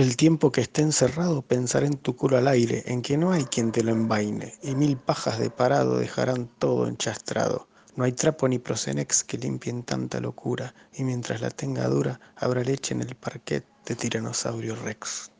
El tiempo que esté encerrado pensaré en tu culo al aire, en que no hay quien te lo envaine, y mil pajas de parado dejarán todo enchastrado. No hay trapo ni prosenex que limpien tanta locura, y mientras la tenga dura habrá leche en el parquet de Tiranosaurio Rex.